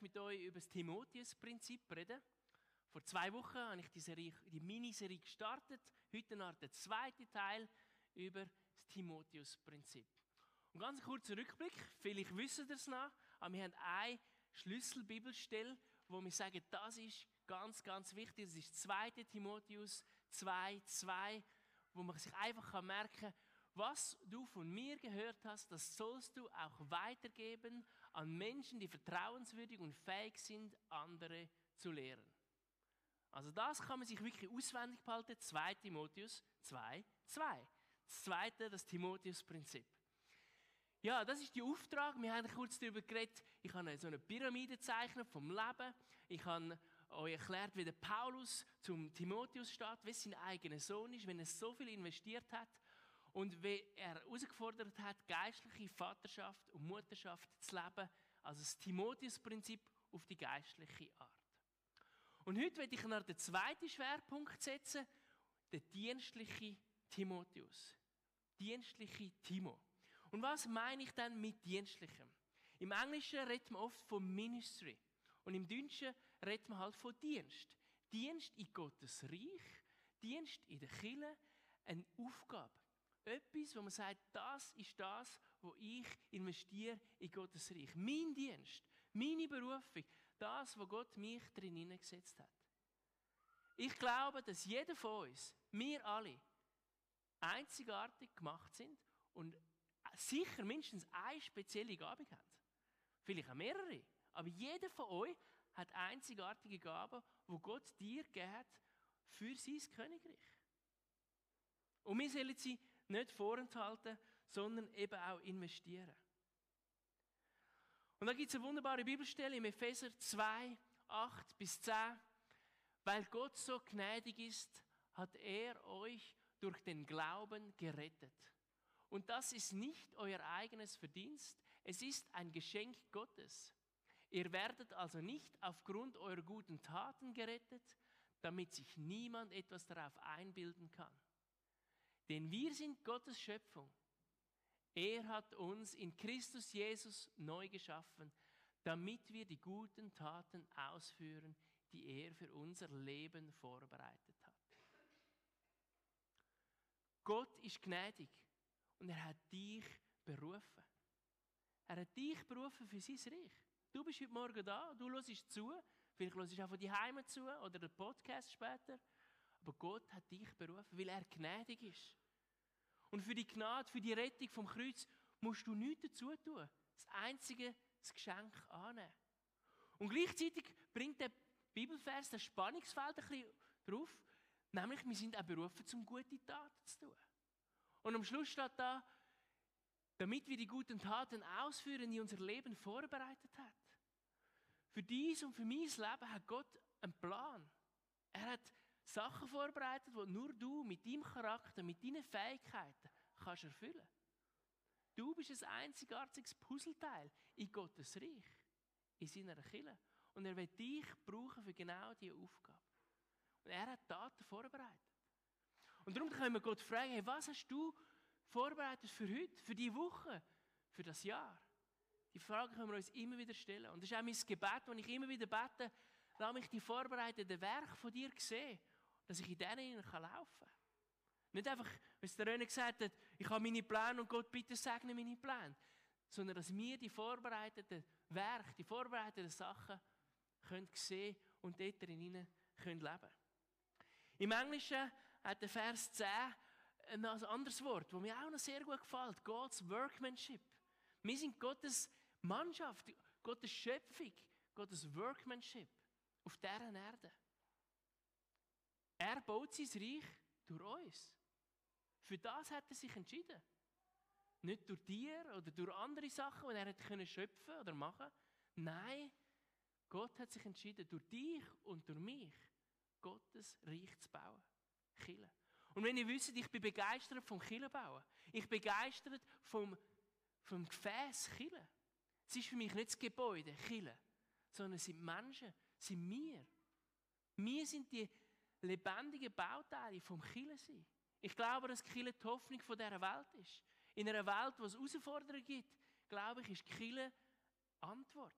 mit euch über das Timotheus-Prinzip reden. Vor zwei Wochen habe ich die, Serie, die Miniserie gestartet. Heute nach der zweite Teil über das Timotheus-Prinzip. Und ganz kurzer Rückblick. Vielleicht wissen ihr es noch, aber wir haben eine Schlüsselbibelstelle, wo wir sagen, das ist ganz, ganz wichtig. Das ist 2. Timotheus 2, 2, wo man sich einfach merken kann, was du von mir gehört hast, das sollst du auch weitergeben an Menschen, die vertrauenswürdig und fähig sind, andere zu lehren. Also das kann man sich wirklich auswendig behalten. 2 Timotheus 2, 2. Das zweite, das Timotheus-Prinzip. Ja, das ist der Auftrag. Wir haben kurz darüber geredet. Ich habe so eine Pyramide gezeichnet vom Leben. Ich habe euch erklärt, wie der Paulus zum Timotheus steht, wie sein eigener Sohn ist, wenn er so viel investiert hat und wie er herausgefordert hat, geistliche Vaterschaft und Mutterschaft zu leben, also das Timotheus-Prinzip auf die geistliche Art. Und heute werde ich noch den zweiten Schwerpunkt setzen, der dienstliche Timotheus. Dienstliche Timo. Und was meine ich denn mit dienstlichem? Im Englischen redet man oft von Ministry. Und im Deutschen redet man halt von Dienst. Dienst in Gottes Reich, Dienst in der Kirche, eine Aufgabe. Etwas, wo man sagt, das ist das, wo ich investiere in Gottes Reich. Mein Dienst, meine Berufung, das, wo Gott mich drin hineingesetzt hat. Ich glaube, dass jeder von uns, wir alle, einzigartig gemacht sind und sicher mindestens eine spezielle Gabe haben. Vielleicht auch mehrere. Aber jeder von euch hat einzigartige Gaben, wo Gott dir gegeben hat für sein Königreich. Und wir sollen sie nicht vorenthalten, sondern eben auch investieren. Und da gibt es eine wunderbare Bibelstelle im Epheser 2, 8 bis 10. Weil Gott so gnädig ist, hat er euch durch den Glauben gerettet. Und das ist nicht euer eigenes Verdienst, es ist ein Geschenk Gottes. Ihr werdet also nicht aufgrund eurer guten Taten gerettet, damit sich niemand etwas darauf einbilden kann. Denn wir sind Gottes Schöpfung. Er hat uns in Christus Jesus neu geschaffen, damit wir die guten Taten ausführen, die er für unser Leben vorbereitet hat. Gott ist gnädig und er hat dich berufen. Er hat dich berufen für sein Reich. Du bist heute Morgen da, du hörst zu, vielleicht hörst du auch von die Heime zu oder den Podcast später. Aber Gott hat dich berufen, weil er gnädig ist. Und für die Gnade, für die Rettung vom Kreuz musst du nichts dazu tun. Das einzige, das Geschenk annehmen. Und gleichzeitig bringt der Bibelvers das Spannungsfeld ein bisschen drauf, nämlich wir sind auch berufen, zum gute Taten zu tun. Und am Schluss steht da, damit wir die guten Taten ausführen, die unser Leben vorbereitet hat. Für dies und für mein Leben hat Gott einen Plan. Er hat Sachen vorbereitet, die nur du mit deinem Charakter, mit deinen Fähigkeiten kannst erfüllen. Du bist ein einzigartiges Puzzleteil in Gottes Reich, in seiner Kirche. Und er wird dich brauchen für genau diese Aufgabe. Und er hat Taten vorbereitet. Und darum können wir Gott fragen, hey, was hast du vorbereitet für heute, für die Woche, für das Jahr? Die Frage können wir uns immer wieder stellen. Und das ist auch mein Gebet, das ich immer wieder bete, lass mich die vorbereiteten Werke von dir sehen, dass ich in denen laufen kann. Nicht einfach, es der Röne gesagt hat, ich habe meine Pläne und Gott bitte segne meine Pläne. Sondern dass wir die vorbereiteten Werke, die vorbereiteten Sachen können sehen und dort drin können leben Im Englischen hat der Vers 10 ein anderes Wort, das mir auch noch sehr gut gefällt. God's Workmanship. Wir sind Gottes Mannschaft, Gottes Schöpfung, Gottes Workmanship auf dieser Erde. Er baut sein Reich durch uns. Für das hat er sich entschieden. Nicht durch Tier oder durch andere Sachen, die er hätte schöpfen oder machen Nein, Gott hat sich entschieden, durch dich und durch mich Gottes Reich zu bauen. Kille. Und wenn ihr wisst, ich bin begeistert vom Killenbauen. Ich bin begeistert vom, vom Gefäß Kille. Es ist für mich nicht das Gebäude, Kille, sondern es sind Menschen, es sind wir. Wir sind die lebendigen Bauteile vom Kille sein. Ich glaube, dass Kille die Hoffnung dieser Welt ist. In einer Welt, wo es Herausforderungen gibt, glaube ich, ist Kirche Antwort,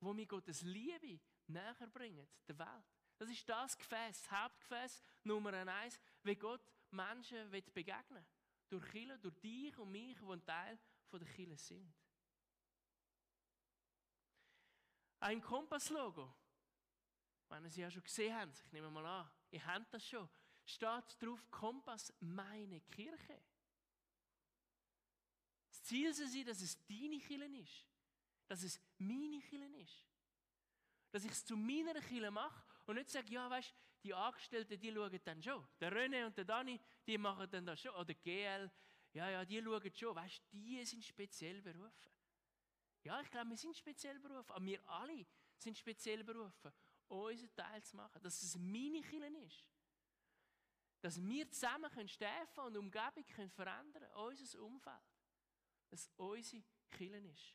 wo mir Gottes Liebe näher bringt, der Welt. Das ist das Gefäß, das Hauptgefäß Nummer eins, wie Gott Menschen begegnen will. Durch Kirche, durch dich und mich, die ein Teil der Kirche sind. Ein Kompass-Logo, wenn ihr sie ja schon gesehen habt, ich nehme mal an, ihr habt das schon, steht drauf Kompass, meine Kirche. Das Ziel soll sein, dass es deine Kirche ist. Dass es meine Kirche ist. Dass ich es zu meiner Kirche mache und nicht sage, ja, weißt die Angestellten, die schauen dann schon. Der René und der Dani, die machen dann das schon. Oder GL, ja, ja, die schauen schon. Weißt die sind speziell berufen. Ja, ich glaube, wir sind speziell berufen. Aber wir alle sind speziell berufen, unseren Teil zu machen. Dass es meine Kirche ist. Dass wir zusammen können Steffen und Umgebung können verändern können, unser Umfeld. Dass es unsere Kirche ist.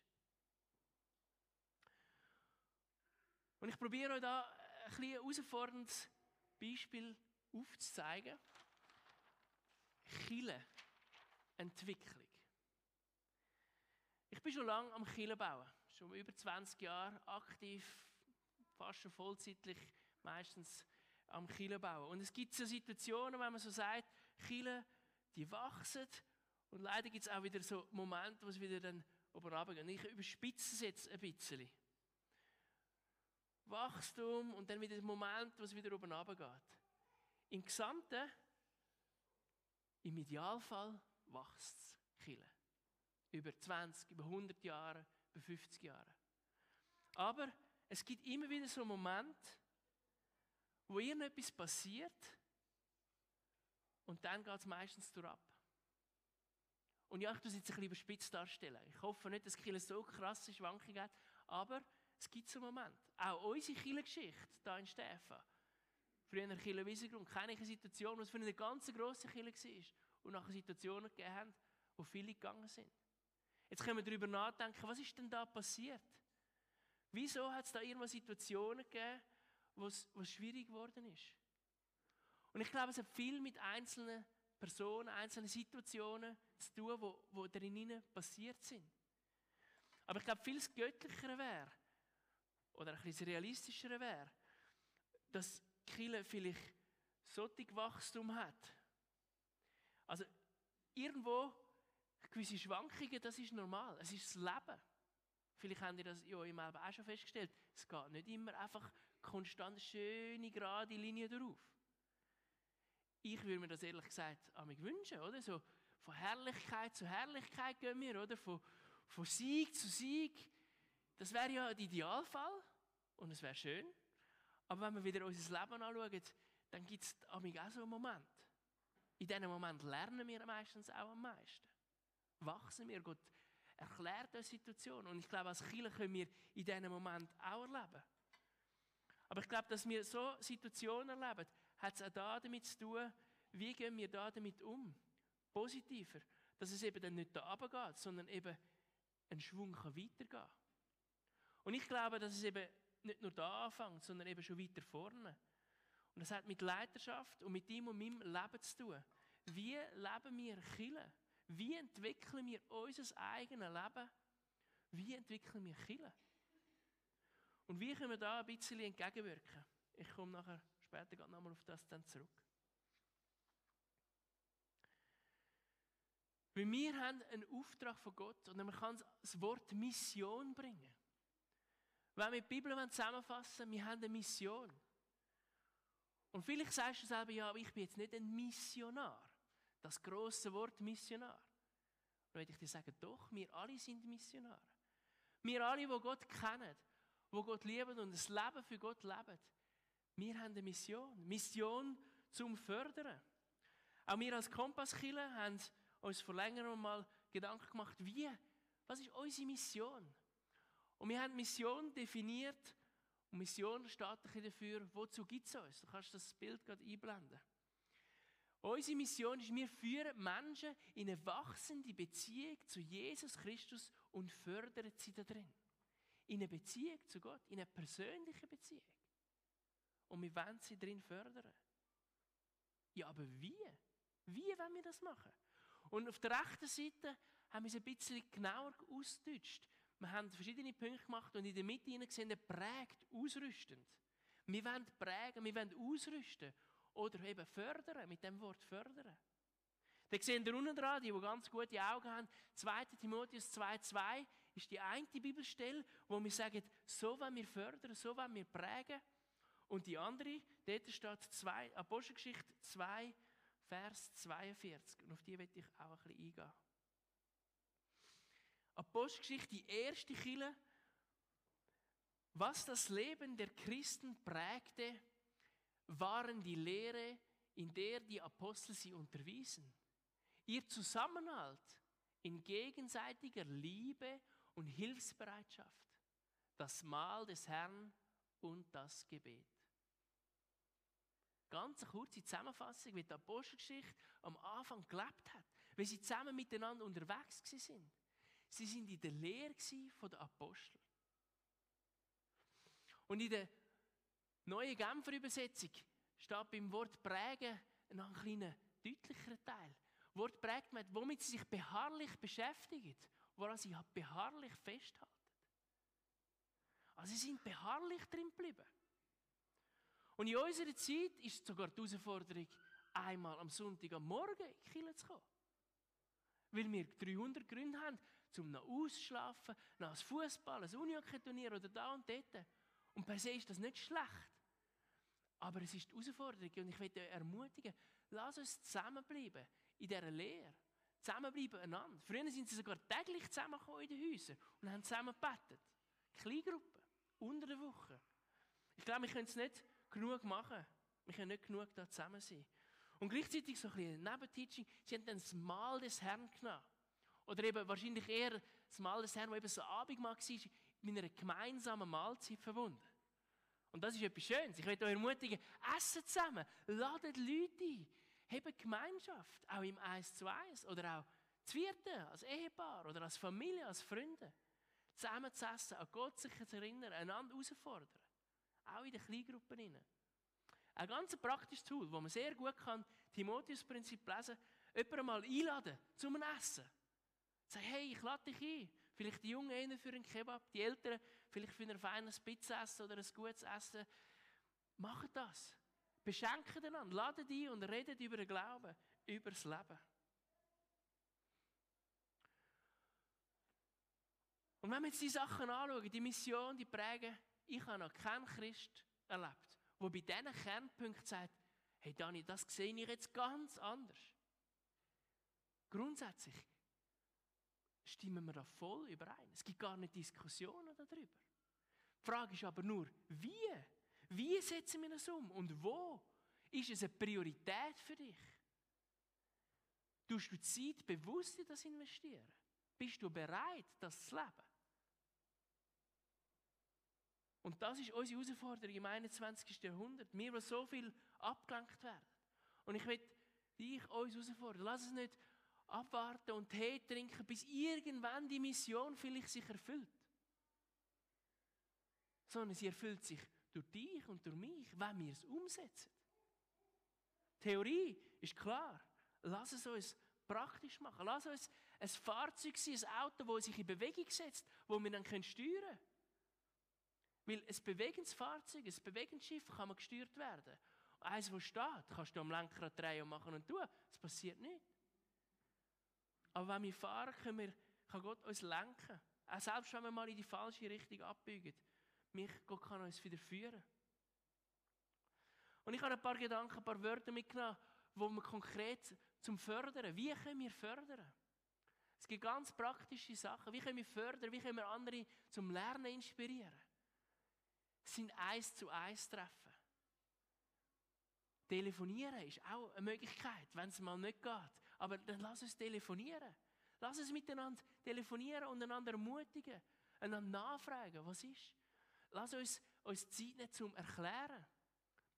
Und ich probiere euch da ein bisschen herausforderndes Beispiel aufzuzeigen. Chile Entwicklung. Ich bin schon lange am Chile bauen, schon über 20 Jahre aktiv, fast schon vollzeitlich meistens am Chile bauen. Und es gibt so Situationen, wenn man so sagt, Chile, die wachsen und leider gibt es auch wieder so Momente, wo es wieder dann oben runtergeht. Ich überspitze es jetzt ein bisschen. Wachstum und dann wieder der Moment, wo es wieder oben runtergeht. Im Gesamten, im Idealfall, wächst es Kille. Über 20, über 100 Jahre, über 50 Jahre. Aber es gibt immer wieder so einen Moment, wo irgendetwas passiert und dann geht es meistens durch ab. Und ja, ich es jetzt ein bisschen überspitzt darstellen. Ich hoffe nicht, dass Kille so krasse Schwankungen hat, aber es gibt so einen Moment. Auch unsere Kirchengeschichte hier in Stefan. Früher in der Kirche Wiesengrund kenne ich eine Situation, wo es für eine ganz grosse Kirche war und nachher Situationen gegeben haben, wo viele gegangen sind. Jetzt können wir darüber nachdenken, was ist denn da passiert? Wieso hat es da irgendwo Situationen gegeben, wo es, schwierig geworden ist? Und ich glaube, es hat viel mit einzelnen Personen, einzelnen Situationen zu tun, wo, wo darin passiert sind. Aber ich glaube, viel göttlicher wäre, oder ein bisschen realistischer wäre, dass Kille vielleicht solches Wachstum hat. Also irgendwo gewisse Schwankungen, das ist normal. Es ist das Leben. Vielleicht habt ihr das ja im Leben auch schon festgestellt. Es geht nicht immer einfach konstant schöne, gerade Linie drauf. Ich würde mir das ehrlich gesagt an mich wünschen, oder? So von Herrlichkeit zu Herrlichkeit gehen wir, oder? Von, von Sieg zu Sieg. Das wäre ja der Idealfall und es wäre schön. Aber wenn wir wieder unser Leben anschauen, dann gibt es auch so einen Moment. In diesem Moment lernen wir meistens auch am meisten. Wachsen wir. Gott erklärt uns Situation. Und ich glaube, als Kinder können wir in diesem Moment auch erleben. Aber ich glaube, dass wir so Situationen erleben, hat es auch da damit zu tun, wie gehen wir da damit um? Positiver. Dass es eben dann nicht da geht, sondern eben einen Schwung weitergehen kann. Und ich glaube, dass es eben nicht nur da anfängt, sondern eben schon weiter vorne. Und das hat mit Leiterschaft und mit ihm und meinem Leben zu tun. Wie leben wir Chile? Wie entwickeln wir unser eigenes Leben? Wie entwickeln wir Chile? Und wie können wir da ein bisschen entgegenwirken? Ich komme nachher später nochmal auf das dann zurück. Weil wir haben einen Auftrag von Gott und man kann das Wort Mission bringen. Wenn wir die Bibel zusammenfassen wir haben eine Mission. Und vielleicht sagst du selber, ja, aber ich bin jetzt nicht ein Missionar. Das große Wort Missionar. Dann würde ich dir sagen, doch, wir alle sind Missionare. Wir alle, die Gott kennen, die Gott lieben und das Leben für Gott leben, wir haben eine Mission. Mission zum Fördern. Auch wir als Kompasskiller haben uns vor längerem mal Gedanken gemacht, wie, was ist unsere Mission? Und wir haben Mission definiert. Und Mission steht dafür, wozu gibt es uns? Du kannst das Bild gerade einblenden. Unsere Mission ist, wir führen Menschen in eine wachsende Beziehung zu Jesus Christus und fördern sie da drin. In eine Beziehung zu Gott, in eine persönliche Beziehung. Und wir wollen sie drin fördern. Ja, aber wie? Wie wollen wir das machen? Und auf der rechten Seite haben wir es ein bisschen genauer ausgedeutscht. Wir haben verschiedene Punkte gemacht und in der Mitte gesehen, prägt, ausrüstend. Wir wollen prägen, wir wollen ausrüsten oder eben fördern, mit dem Wort fördern. Da sehen wir unten dran, die, die ganz gute Augen haben, 2. Timotheus 2,2 ist die eine Bibelstelle, wo wir sagen, so wollen wir fördern, so wollen wir prägen. Und die andere, dort steht zwei, Apostelgeschichte 2, Vers 42. Und auf die werde ich auch ein bisschen eingehen. Apostelgeschichte, die erste Kille, was das Leben der Christen prägte, waren die Lehre, in der die Apostel sie unterwiesen. Ihr Zusammenhalt in gegenseitiger Liebe und Hilfsbereitschaft, das Mahl des Herrn und das Gebet. Ganz eine kurze Zusammenfassung, wie die Apostelgeschichte am Anfang gelebt hat, wie sie zusammen miteinander unterwegs sind. Sie sind in der Lehre der Apostel. Und in der neuen Genfer Übersetzung steht beim Wort prägen ein kleiner deutlicherer Teil. Wort prägt man, womit sie sich beharrlich beschäftigen, woran sie beharrlich festhalten. Also sie sind beharrlich drin geblieben. Und in unserer Zeit ist sogar die Herausforderung, einmal am Sonntag am Morgen in die Kirche zu kommen. Weil wir 300 Gründe haben, um noch auszuschlafen, noch als Fußball, ein Unihockey-Turnier oder da und dort. Und per se ist das nicht schlecht. Aber es ist die Herausforderung und ich möchte euch ermutigen, lasst uns zusammenbleiben in dieser Lehre. Zusammenbleiben einander. Früher sind sie sogar täglich zusammengekommen in den Häusern und haben zusammen gebetet. Kleingruppen, unter der Woche. Ich glaube, wir können es nicht genug machen. Wir können nicht genug da zusammen sein. Und gleichzeitig so ein bisschen Nebenteaching, sie haben dann das Mahl des Herrn genommen. Oder eben wahrscheinlich eher das Mahl des Herrn, das eben so Abendmahl war, mit einer gemeinsamen Mahlzeit verbunden. Und das ist etwas Schönes. Ich möchte euch ermutigen, essen zusammen, ladet Leute ein, habt Gemeinschaft, auch im Eins zu Eins oder auch zu Vierte, als Ehepaar oder als Familie, als Freunde. Zusammen zu essen, an Gott sich zu erinnern, einander herausfordern. Auch in den Kleingruppen. Ein ganz praktisches Tool, das man sehr gut kann, Timotheus-Prinzip lesen, jemanden mal einladen zum Essen. Sag, hey, ich lade dich ein. Vielleicht die Jungen einen für einen Kebab, die Älteren vielleicht für ein feines Pizza-Essen oder ein gutes Essen. Macht das. Beschenken einander, ladet ein und redet über den Glauben, über das Leben. Und wenn wir jetzt die Sachen anschauen, die Mission, die prägen, ich habe noch keinen Christ erlebt, der bei diesen Kernpunkten sagt, hey Dani, das sehe ich jetzt ganz anders. Grundsätzlich stimmen wir da voll überein. Es gibt gar nicht Diskussionen darüber. Die Frage ist aber nur, wie? Wie setzen wir das um und wo? Ist es eine Priorität für dich? Tust du Zeit bewusst in das investieren? Bist du bereit, das zu leben? Und das ist unsere Herausforderung im 21. Jahrhundert. Wir, die so viel abgelenkt werden. Und ich will dich, uns herausfordern. Lass es nicht abwarten und Tee trinken, bis irgendwann die Mission vielleicht sich erfüllt. Sondern sie erfüllt sich durch dich und durch mich, wenn wir es umsetzen. Theorie ist klar. Lass es uns praktisch machen. Lass uns ein Fahrzeug sein, ein Auto, das sich in Bewegung setzt, wo wir dann steuern können. Weil ein bewegendes Fahrzeug, ein bewegendes Schiff kann man gesteuert werden. Eins, das steht, kannst du am Lenkrad drehen und machen und tun. Es passiert nicht. Aber wenn wir fahren, können wir, kann Gott uns lenken. Auch selbst wenn wir mal in die falsche Richtung abbiegen. Mich, Gott kann uns wieder führen. Und ich habe ein paar Gedanken, ein paar Wörter mitgenommen, wo wir konkret zum Fördern, wie können wir fördern? Es gibt ganz praktische Sachen. Wie können wir fördern? Wie können wir andere zum Lernen inspirieren? sind eins zu eins treffen. Telefonieren ist auch eine Möglichkeit, wenn es mal nicht geht. Aber dann lass uns telefonieren. Lass uns miteinander telefonieren und einander ermutigen, einander nachfragen, was ist. Lass uns uns Zeit nehmen zum Erklären.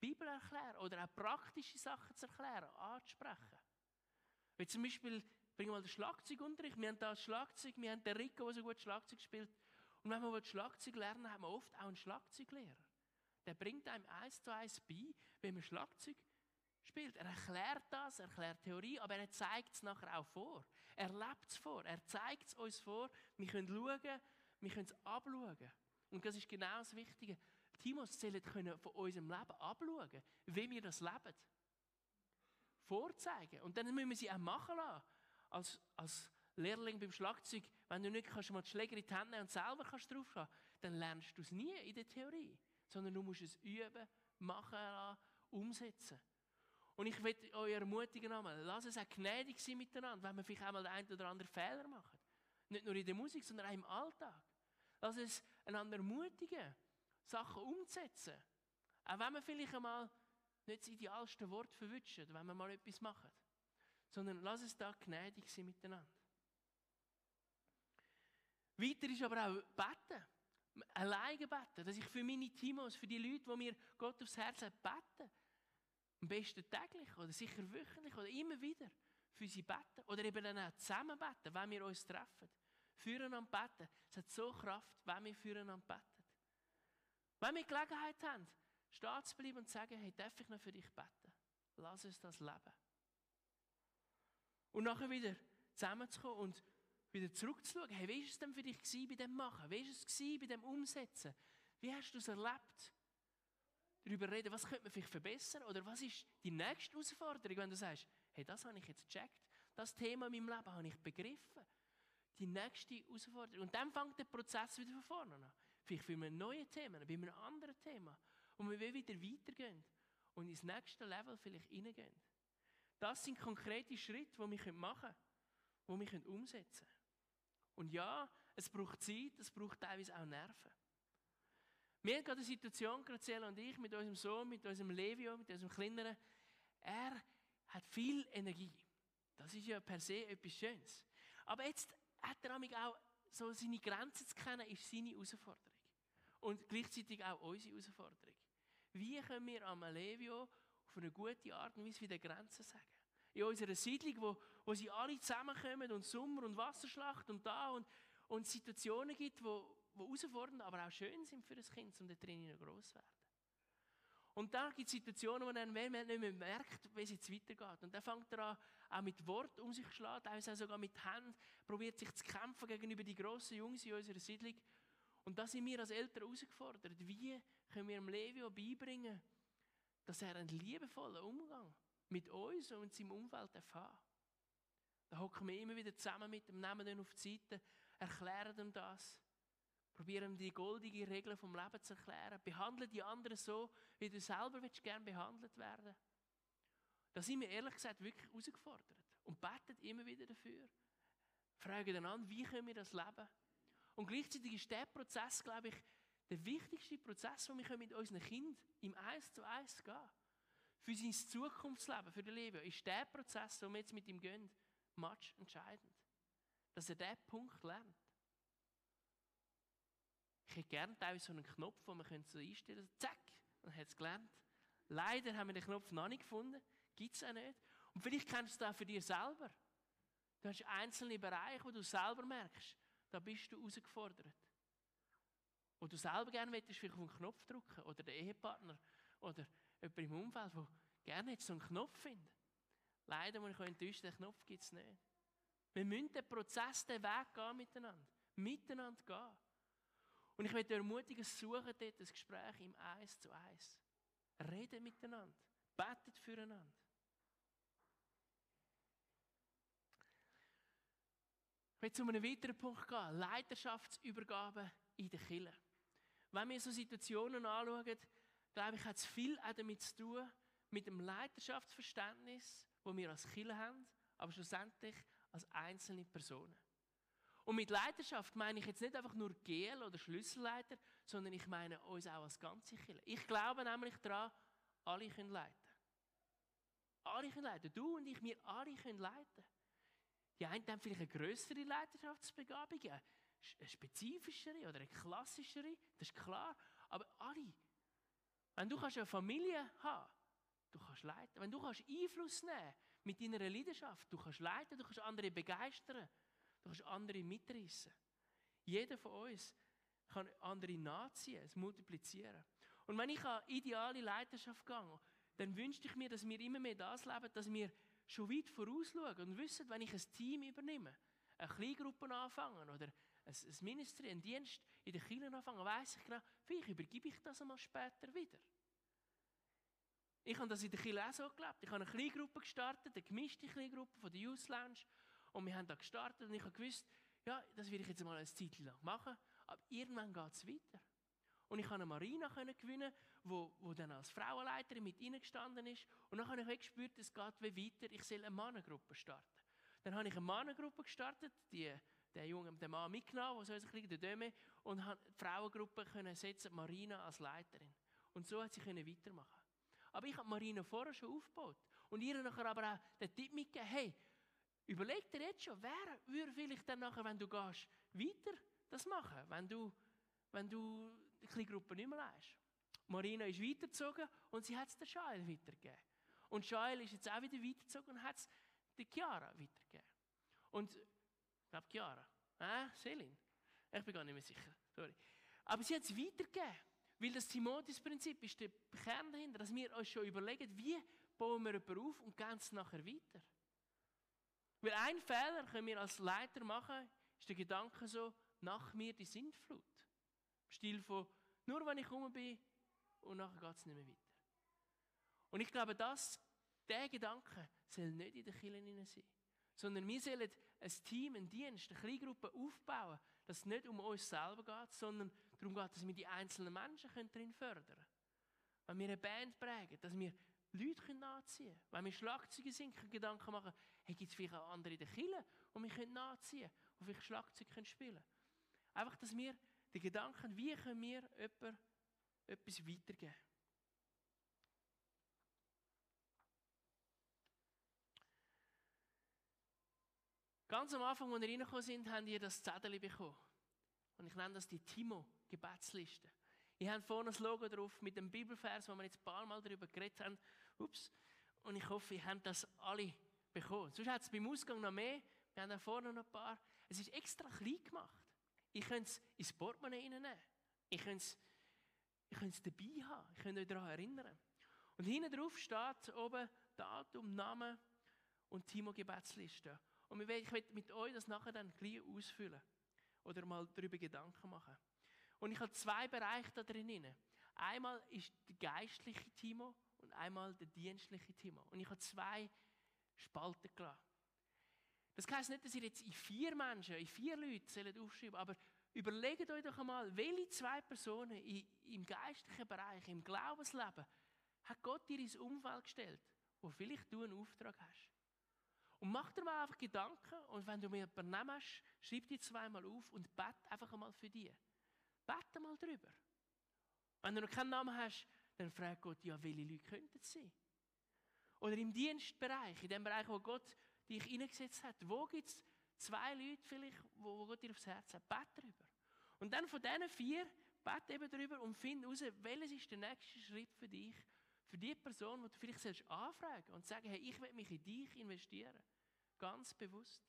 Bibel erklären oder auch praktische Sachen zu erklären, anzusprechen. Wie zum Beispiel, bringen wir mal den Schlagzeugunterricht. Wir haben da das Schlagzeug, wir haben den Rico, der so gut Schlagzeug spielt. Und wenn wir Schlagzeug lernen, haben wir oft auch einen Schlagzeuglehrer. Der bringt einem eins zu eins bei, wie man Schlagzeug spielt. Er erklärt das, er erklärt Theorie, aber er zeigt es nachher auch vor. Er lebt es vor. Er zeigt es uns vor. Wir können schauen, wir können es abschauen. Und das ist genau das Wichtige. Timos sollen können von unserem Leben abschauen, wie wir das leben. Vorzeigen. Und dann müssen wir sie auch machen lassen. Als, als Lehrling beim Schlagzeug, wenn du nicht kannst, mal die Schläger in die Hände und selber kannst draufschauen, dann lernst du es nie in der Theorie. Sondern du musst es üben, machen lassen, umsetzen. Und ich will euch ermutigen, lasst es auch gnädig sein miteinander, wenn wir vielleicht einmal den einen oder anderen Fehler machen. Nicht nur in der Musik, sondern auch im Alltag. Lasst es einander ermutigen, Sachen umzusetzen. Auch wenn wir vielleicht einmal nicht das idealste Wort verwünschen, wenn wir mal etwas machen. Sondern lass es da gnädig sein miteinander. Weiter ist aber auch beten. Alleine beten. Dass ich für meine Timos, für die Leute, die mir Gott aufs Herz hat, beten. Am besten täglich oder sicher wöchentlich oder immer wieder für sie beten. Oder eben dann auch zusammen beten, wenn wir uns treffen. Füreinander beten. Es hat so Kraft, wenn wir füreinander beten. Wenn wir Gelegenheit haben, stehen zu bleiben und zu sagen, hey, darf ich noch für dich beten? Lass uns das leben. Und nachher wieder zusammenzukommen und wieder zurückzuschauen. Hey, wie war es denn für dich bei dem Machen? Wie war es bei dem Umsetzen? Wie hast du es erlebt? Darüber reden, was könnte man vielleicht verbessern? Oder was ist die nächste Herausforderung, wenn du sagst, hey, das habe ich jetzt gecheckt. Das Thema in meinem Leben habe ich begriffen. Die nächste Herausforderung. Und dann fängt der Prozess wieder von vorne an. Vielleicht für ein neues Thema, bei einem anderen Thema. Und wir wieder weitergehen und ins nächste Level vielleicht reingehen. Das sind konkrete Schritte, die wir machen können, die wir umsetzen können. Und ja, es braucht Zeit, es braucht teilweise auch Nerven. Wir haben gerade eine Situation, Graziella und ich, mit unserem Sohn, mit unserem Levio, mit unserem Kleineren. Er hat viel Energie. Das ist ja per se etwas Schönes. Aber jetzt hat er auch so seine Grenzen zu kennen, ist seine Herausforderung. Und gleichzeitig auch unsere Herausforderung. Wie können wir am Levio auf eine gute Art und Weise wieder Grenzen sagen? In unserer Siedlung, wo, wo sie alle zusammenkommen und Sommer- und Wasserschlacht und da und, und Situationen gibt, wo, wo herausfordernd, aber auch schön sind für das Kind, um da drinnen groß zu werden. Und da gibt es Situationen, wo dann nicht mehr merkt, wie es jetzt weitergeht. Und dann fängt er an, auch mit Wort um sich zu schlagen, teilweise sogar mit Händen, probiert sich zu kämpfen gegenüber die grossen Jungs in unserer Siedlung. Und da sind wir als Eltern herausgefordert. Wie können wir dem Levio beibringen, dass er einen liebevollen Umgang mit uns und seinem Umfeld erfahren Da hocken wir immer wieder zusammen mit dem, nehmen ihn auf die Seite, erklären ihm das, probieren die goldige Regel vom Leben zu erklären, behandeln die anderen so, wie du selber willst, gern behandelt werden. Da sind wir ehrlich gesagt wirklich herausgefordert und beten immer wieder dafür. Fragen dann an, wie können wir das leben? Und gleichzeitig ist der Prozess, glaube ich, der wichtigste Prozess, den wir mit unseren Kindern im Eins zu Eins gehen Für sein Zukunftsleben, für das Leben, ist der Prozess, den wir jetzt mit ihm gehen, much entscheidend. Dass er diesen Punkt lernt. Ich hätte gerne teilweise so einen Knopf, den man so einstellen könnte. Zack, dann hat es gelernt. Leider haben wir den Knopf noch nicht gefunden. Gibt es auch nicht. Und vielleicht kennst du das auch für dich selber. Du hast einzelne Bereiche, wo du selber merkst, da bist du herausgefordert. Wo du selber gerne möchtest, vielleicht auf einen Knopf drücken oder der Ehepartner oder jemand im Umfeld, der gerne so einen Knopf findet. Leider muss ich enttäuschen, den Knopf gibt es nicht. Wir müssen den Prozess, den Weg gehen miteinander. Miteinander gehen. Und ich möchte ermutigen, suchen dort das Gespräch im Eins zu Eins. Reden miteinander. Betet füreinander. Ich will zu einem weiteren Punkt gehen. Leiterschaftsübergabe in der Kirche. Wenn wir so Situationen anschauen, glaube ich, hat es viel auch damit zu tun, mit dem Leiterschaftsverständnis, das wir als Kirche haben, aber schlussendlich als einzelne Personen. Und mit Leiterschaft meine ich jetzt nicht einfach nur GL oder Schlüsselleiter, sondern ich meine uns auch als ganze Kirche. Ich glaube nämlich daran, alle können leiten. Alle können leiten. Du und ich, wir alle können leiten. Die einen haben vielleicht eine größere Leiterschaftsbegabung, eine spezifischere oder eine klassischere, das ist klar. Aber alle. Wenn du eine Familie haben du kannst leiten. Wenn du kannst Einfluss nehmen mit deiner Leidenschaft, du kannst leiten, du kannst andere begeistern, du kannst andere mitreißen. Jeder von uns kann andere nachziehen, es multiplizieren. Und wenn ich an ideale Leidenschaft gehe, dann wünsche ich mir, dass wir immer mehr das leben, dass wir schon weit vorausschauen und wissen, wenn ich ein Team übernehme, eine Kleingruppe anfangen oder ein, Ministry, einen Dienst in der Kirche anfangen, weiss ich genau, vielleicht übergebe ich das einmal später wieder. Ich habe das in der Kirche auch so gelebt. Ich habe eine Kleingruppe gestartet, eine gemischte Kleingruppe von der Youth Lounge. Und wir haben da gestartet und ich habe gewusst, ja, das will ich jetzt mal eine Zeit lang machen, aber irgendwann geht es weiter. Und ich konnte eine Marina gewinnen, wo, wo dann als Frauenleiterin mit gestanden ist. Und dann habe ich gespürt, es geht wie weiter, ich soll eine Mannengruppe starten. Dann habe ich eine Mannengruppe gestartet, die, der Junge, der Mann mitgenommen, der so ein der Döme, und habe die Frauengruppe können setzen, Marina als Leiterin. Und so hat sie weitermachen. Aber ich habe Marina vorher schon aufgebaut. Und ihr nachher aber auch den Tipp mitgegeben, hey, überleg dir jetzt schon, wer würde vielleicht dann nachher, wenn du gehst, weiter das machen, wenn du, wenn du die Kleingruppe nicht mehr leist. Marina ist weitergezogen und sie hat es der Shael weitergegeben. Und Shael ist jetzt auch wieder weitergezogen und hat es der Chiara weitergegeben. Und, ich glaube Chiara, äh, Selin? Ich bin gar nicht mehr sicher, sorry. Aber sie hat es weitergegeben. Weil das Timotheus-Prinzip ist der Kern dahinter, dass wir uns schon überlegen, wie bauen wir jemanden auf und gehen es nachher weiter. Weil ein Fehler können wir als Leiter machen, ist der Gedanke so, nach mir die Sintflut. Im Stil von, nur wenn ich rum bin und nachher geht es nicht mehr weiter. Und ich glaube, dass der Gedanke soll nicht in der Kirche sein. Sondern wir sollen ein Team, einen Dienst, eine Kleingruppe aufbauen, dass es nicht um uns selber geht, sondern darum geht, dass wir die einzelnen Menschen darin fördern können. Wenn wir eine Band prägen, dass wir Leute nachziehen können. Wenn wir Schlagzeuge wir Gedanken machen, hey, gibt es vielleicht auch andere in der Kirche, die wir nachziehen können und vielleicht Schlagzeug spielen können. Einfach, dass wir die Gedanken, wie können wir jemandem etwas weitergeben. Ganz am Anfang, als wir reingekommen sind, haben ihr das Zettel bekommen. Und ich nenne das die Timo-Gebetsliste. Ihr habt vorne das Logo drauf mit dem Bibelvers, wo wir jetzt ein paar Mal darüber geredet haben. Ups. Und ich hoffe, ihr habt das alle bekommen. Sonst hat es beim Ausgang noch mehr. Wir haben da vorne noch ein paar. Es ist extra klein gemacht. Ich könnte es ins Portemonnaie reinnehmen. Ich könnte es, ich könnte es dabei haben. Ich könnte euch daran erinnern. Und hinten drauf steht oben Datum, Name und Timo-Gebetsliste. Und ich werde mit euch das nachher dann gleich ausfüllen. Oder mal darüber Gedanken machen. Und ich habe zwei Bereiche da drin. Einmal ist der geistliche Timo und einmal der dienstliche Timo. Und ich habe zwei Spalten gelassen. Das heisst nicht, dass ihr jetzt in vier Menschen, in vier Leute aufschreiben aber überlegt euch doch einmal, welche zwei Personen im geistlichen Bereich, im Glaubensleben, hat Gott dir ins Umfeld gestellt, wo vielleicht du einen Auftrag hast. Und mach dir mal einfach Gedanken und wenn du mir jemanden nimmst, schreib die zweimal auf und bete einfach einmal für dich. Bete mal drüber. Wenn du noch keinen Namen hast, dann frag Gott, ja, welche Leute könnten es sein? Oder im Dienstbereich, in dem Bereich, wo Gott dich hineingesetzt hat, wo gibt es zwei Leute vielleicht, wo, Gott dir aufs Herz hat? Bete drüber. Und dann von diesen vier, bete eben drüber und finde heraus, welches ist der nächste Schritt für dich, für die Person, die du vielleicht selbst anfragen und sagen, hey, ich will mich in dich investieren. Ganz bewusst.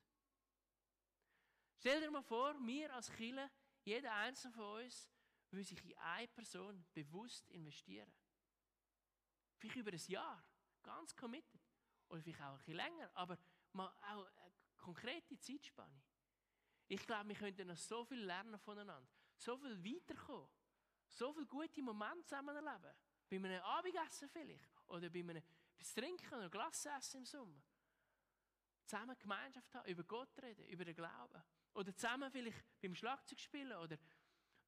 Stell dir mal vor, wir als Killer, jeder einzelne von uns, will sich in eine Person bewusst investieren. Vielleicht über ein Jahr, ganz committed. Oder vielleicht auch ein bisschen länger, aber mal auch eine konkrete Zeitspanne. Ich glaube, wir könnten noch so viel lernen voneinander, so viel weiterkommen, so viele gute Momente zusammen erleben. Bei einem Abendessen vielleicht. Oder bei einem Trinken oder Glasessen im Sommer. Zusammen Gemeinschaft haben, über Gott reden, über den Glauben. Oder zusammen vielleicht beim Schlagzeugspielen oder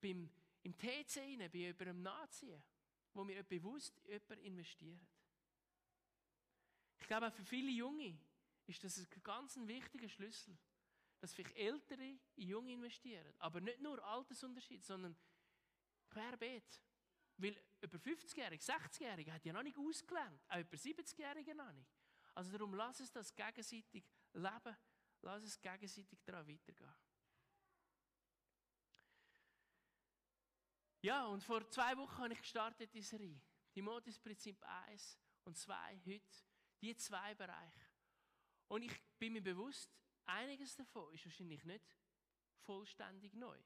beim, im TC rein, bei jemandem nachziehen, wo wir bewusst jemanden investieren. Ich glaube, auch für viele Junge ist das ein ganz wichtiger Schlüssel, dass vielleicht Ältere in Junge investieren. Aber nicht nur Altersunterschied, sondern querbeet. Weil über 50-Jährige, 60-Jährige hat ja noch nicht ausgelernt, auch über 70-Jährige noch nicht. Also darum lass es das gegenseitig leben, lass es gegenseitig daran weitergehen. Ja, und vor zwei Wochen habe ich gestartet die Serie. Timotheus-Prinzip 1 und 2, heute, die zwei Bereiche. Und ich bin mir bewusst, einiges davon ist wahrscheinlich nicht vollständig neu.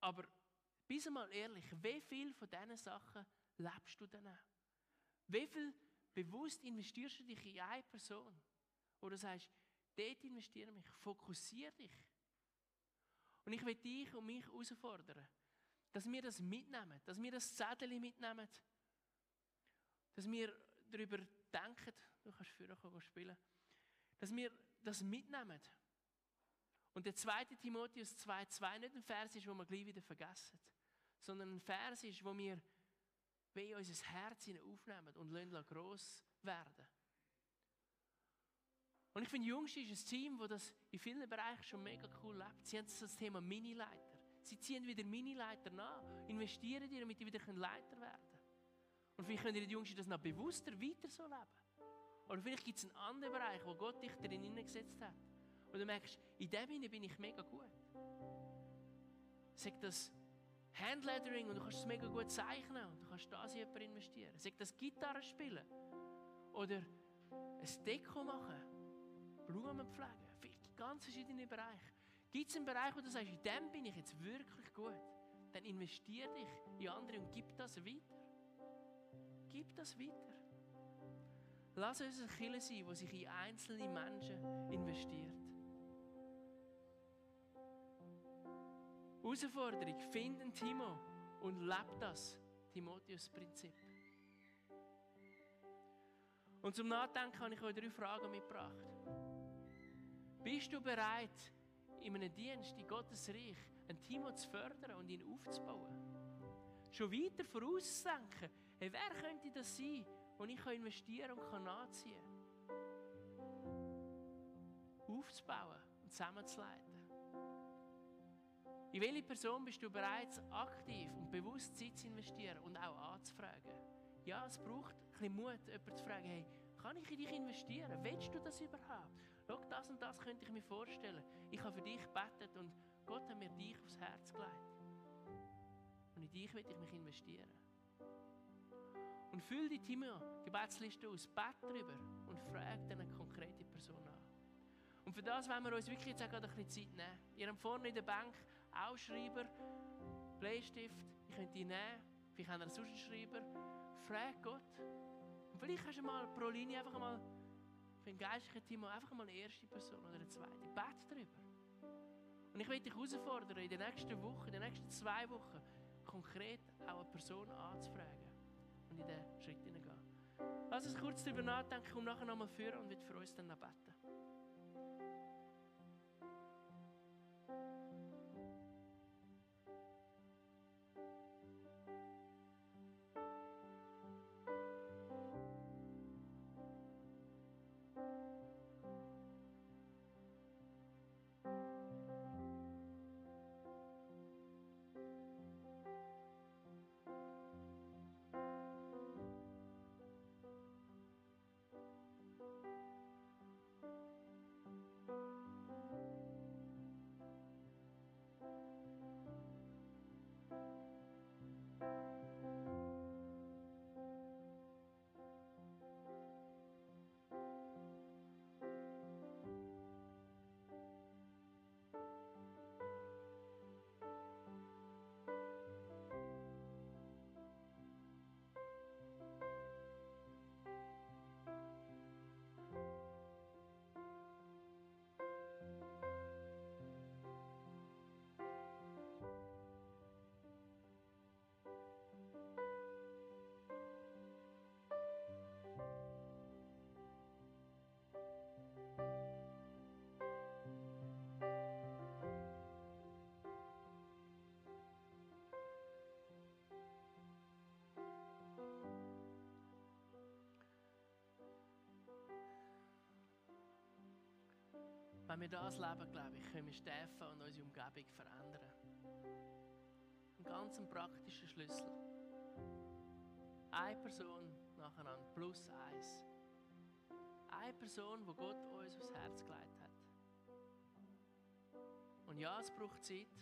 Aber bis einmal ehrlich, wie viel von diesen Sachen lebst du denn? Wie viel bewusst investierst du dich in eine Person. Oder sagst, dort investiere mich, fokussiere dich. Und ich will dich und mich herausfordern, dass wir das mitnehmen, dass wir das Zettel mitnehmen, dass wir darüber denken, du kannst früher spielen, dass wir das mitnehmen. Und der zweite Timotheus 2,2 nicht ein Vers ist, wo wir gleich wieder vergessen, sondern ein Vers ist, wo wir in unser Herz aufnehmen und lassen gross werden. Und ich finde, Jungs ist ein Team, das das in vielen Bereichen schon mega cool lebt. Sie haben das Thema Mini-Leiter. Sie ziehen wieder Mini-Leiter nach, investieren die, damit die wieder Leiter werden können. Und vielleicht können die Jungs das noch bewusster weiter so leben. Oder vielleicht gibt es einen anderen Bereich, wo Gott dich darin hineingesetzt hat. Und du merkst, in dem bin ich mega gut. Sag das Handlettering und du kannst es mega gut zeichnen und du kannst das in jemanden investieren. Sag das Gitarre spielen oder ein Deko machen, Blumen pflegen, ganz verschiedene Bereiche. Gibt es einen Bereich, wo du sagst, in dem bin ich jetzt wirklich gut? Dann investier dich in andere und gib das weiter. Gib das weiter. Lass uns eine Kirche sein, die sich in einzelne Menschen investiert. Herausforderung, find einen Timo und lebe das Timotheus-Prinzip. Und zum Nachdenken habe ich euch drei Fragen mitgebracht. Bist du bereit, in einem Dienst in Gottes Reich ein Timo zu fördern und ihn aufzubauen? Schon weiter vorauszudenken, hey, wer könnte das sein, wo ich investieren und kann nachziehen kann? Aufzubauen und zusammenzuleiten. In welche Person bist du bereit, aktiv und bewusst Zeit zu investieren und auch anzufragen? Ja, es braucht ein bisschen Mut, jemanden zu fragen, hey, kann ich in dich investieren? Willst du das überhaupt? Schau, das und das könnte ich mir vorstellen. Ich habe für dich gebetet und Gott hat mir dich aufs Herz gelegt. Und in dich will ich mich investieren. Und füll die Timo-Gebetsliste aus, bett darüber und frag dann eine konkrete Person an. Und für das wollen wir uns wirklich jetzt auch gerade ein bisschen Zeit nehmen. Ihr habt vorne in der Bank Ausschreiber, Bleistift, ich könnte ihn nehmen, vielleicht haben wir einen Suschenschreiber. Frag Gott. Und vielleicht hast du mal pro Linie einfach mal für ein geistliches Team einfach mal eine erste Person oder eine zweite. Bet darüber. Und ich möchte dich herausfordern, in den nächsten Wochen, in den nächsten zwei Wochen, konkret auch eine Person anzufragen und in diesen Schritt hineingehen. Lass uns kurz darüber nachdenken und nachher nochmal führen und wird für uns dann noch beten. Wenn wir das leben, glaube ich, können wir Steffen und unsere Umgebung verändern. Ein ganz praktischer Schlüssel. Eine Person nacheinander, plus eins. Eine Person, wo Gott uns aufs Herz gelegt hat. Und ja, es braucht Zeit.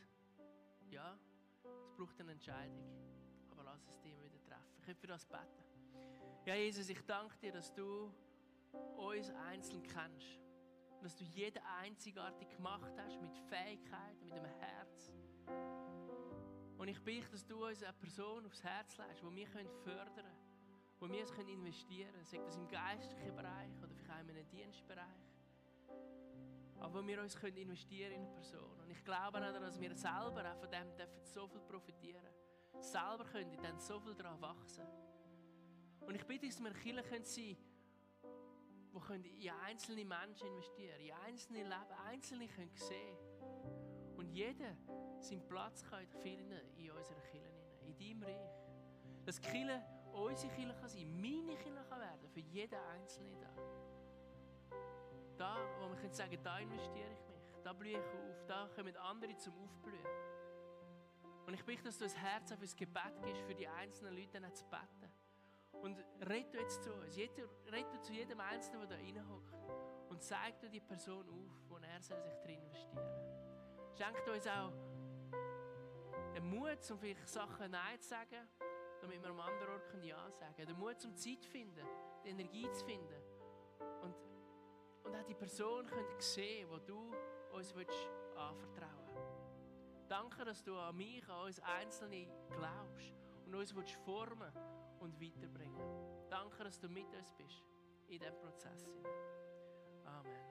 Ja, es braucht eine Entscheidung. Aber lass es dir wieder treffen. Ich für das beten. Ja, Jesus, ich danke dir, dass du uns einzeln kennst dass du jeden einzigartig gemacht hast mit Fähigkeiten, mit dem Herz. Und ich bitte, dass du uns eine Person aufs Herz legst, die wir fördern können, wo wir es investieren können, sei das im geistlichen Bereich oder vielleicht auch in einem Dienstbereich. Aber wo wir uns investieren in eine Person. Und ich glaube auch, dass wir selber auch von dem dürfen so viel profitieren Selber können dann so viel daran wachsen. Und ich bitte, dass wir Kirche sein können, die in einzelne Menschen investieren, in einzelne Leben, einzelne können sehen. Und jeder seinen Platz kann finden in unserer Kirche, in deinem Reich. Dass die Kirche unsere Kirche kann sein, meine Kirche kann werden, für jeden Einzelnen da. Da, wo wir können sagen, da investiere ich mich, da blühe ich auf, da kommen andere zum Aufblühen. Und ich bitte, dass du ein Herz auf das Gebet gibst, für die einzelnen Leute dann zu beten. Und red jetzt zu uns, red zu jedem Einzelnen, der da reinhockt. Und zeig dir die Person auf, wo er sich drin investieren soll. Schenkt uns auch den Mut, um vielleicht Sachen Nein zu sagen, damit wir am anderen Ort Ja sagen können. Den Mut zum Zeit zu finden, die Energie zu finden. Und, und auch die Person können sehen, wo du uns willst anvertrauen willst. Danke, dass du an mich, an uns Einzelne glaubst und uns willst formen und weiterbringen. Danke, dass du mit uns bist in diesem Prozess. Amen.